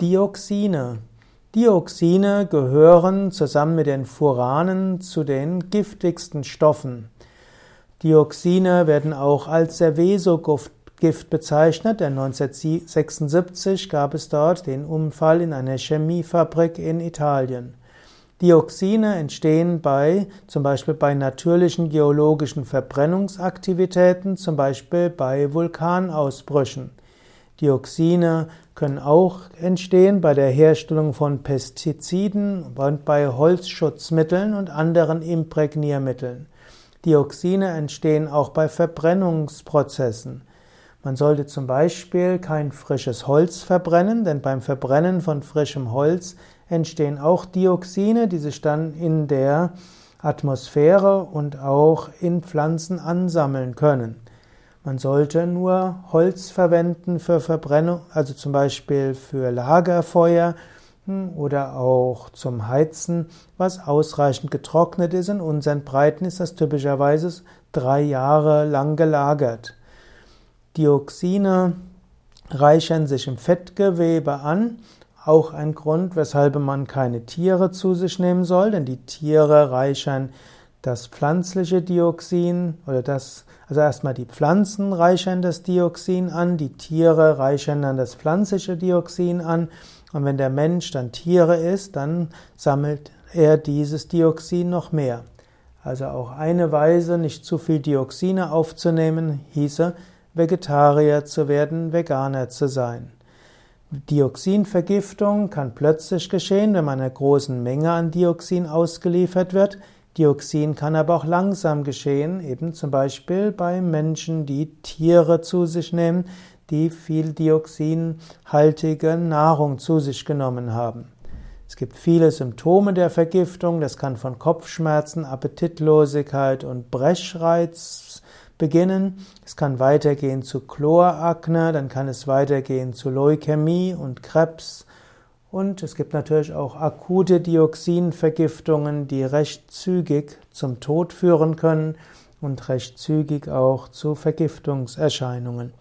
Dioxine. Dioxine gehören zusammen mit den Furanen zu den giftigsten Stoffen. Dioxine werden auch als Seveso-Gift bezeichnet, denn 1976 gab es dort den Unfall in einer Chemiefabrik in Italien. Dioxine entstehen bei, zum Beispiel bei natürlichen geologischen Verbrennungsaktivitäten, zum Beispiel bei Vulkanausbrüchen. Dioxine können auch entstehen bei der Herstellung von Pestiziden und bei Holzschutzmitteln und anderen Imprägniermitteln. Dioxine entstehen auch bei Verbrennungsprozessen. Man sollte zum Beispiel kein frisches Holz verbrennen, denn beim Verbrennen von frischem Holz entstehen auch Dioxine, die sich dann in der Atmosphäre und auch in Pflanzen ansammeln können. Man sollte nur Holz verwenden für Verbrennung, also zum Beispiel für Lagerfeuer hm, oder auch zum Heizen, was ausreichend getrocknet ist. In unseren Breiten ist das typischerweise drei Jahre lang gelagert. Dioxine reichern sich im Fettgewebe an. Auch ein Grund, weshalb man keine Tiere zu sich nehmen soll, denn die Tiere reichern das pflanzliche Dioxin oder das, also erstmal die Pflanzen reichern das Dioxin an, die Tiere reichern dann das pflanzliche Dioxin an und wenn der Mensch dann Tiere isst, dann sammelt er dieses Dioxin noch mehr. Also auch eine Weise, nicht zu viel Dioxine aufzunehmen, hieße, Vegetarier zu werden, Veganer zu sein. Dioxinvergiftung kann plötzlich geschehen, wenn man einer großen Menge an Dioxin ausgeliefert wird. Dioxin kann aber auch langsam geschehen, eben zum Beispiel bei Menschen, die Tiere zu sich nehmen, die viel dioxinhaltige Nahrung zu sich genommen haben. Es gibt viele Symptome der Vergiftung, das kann von Kopfschmerzen, Appetitlosigkeit und Brechreiz beginnen. Es kann weitergehen zu Chlorakne, dann kann es weitergehen zu Leukämie und Krebs und es gibt natürlich auch akute Dioxinvergiftungen, die recht zügig zum Tod führen können und recht zügig auch zu Vergiftungserscheinungen.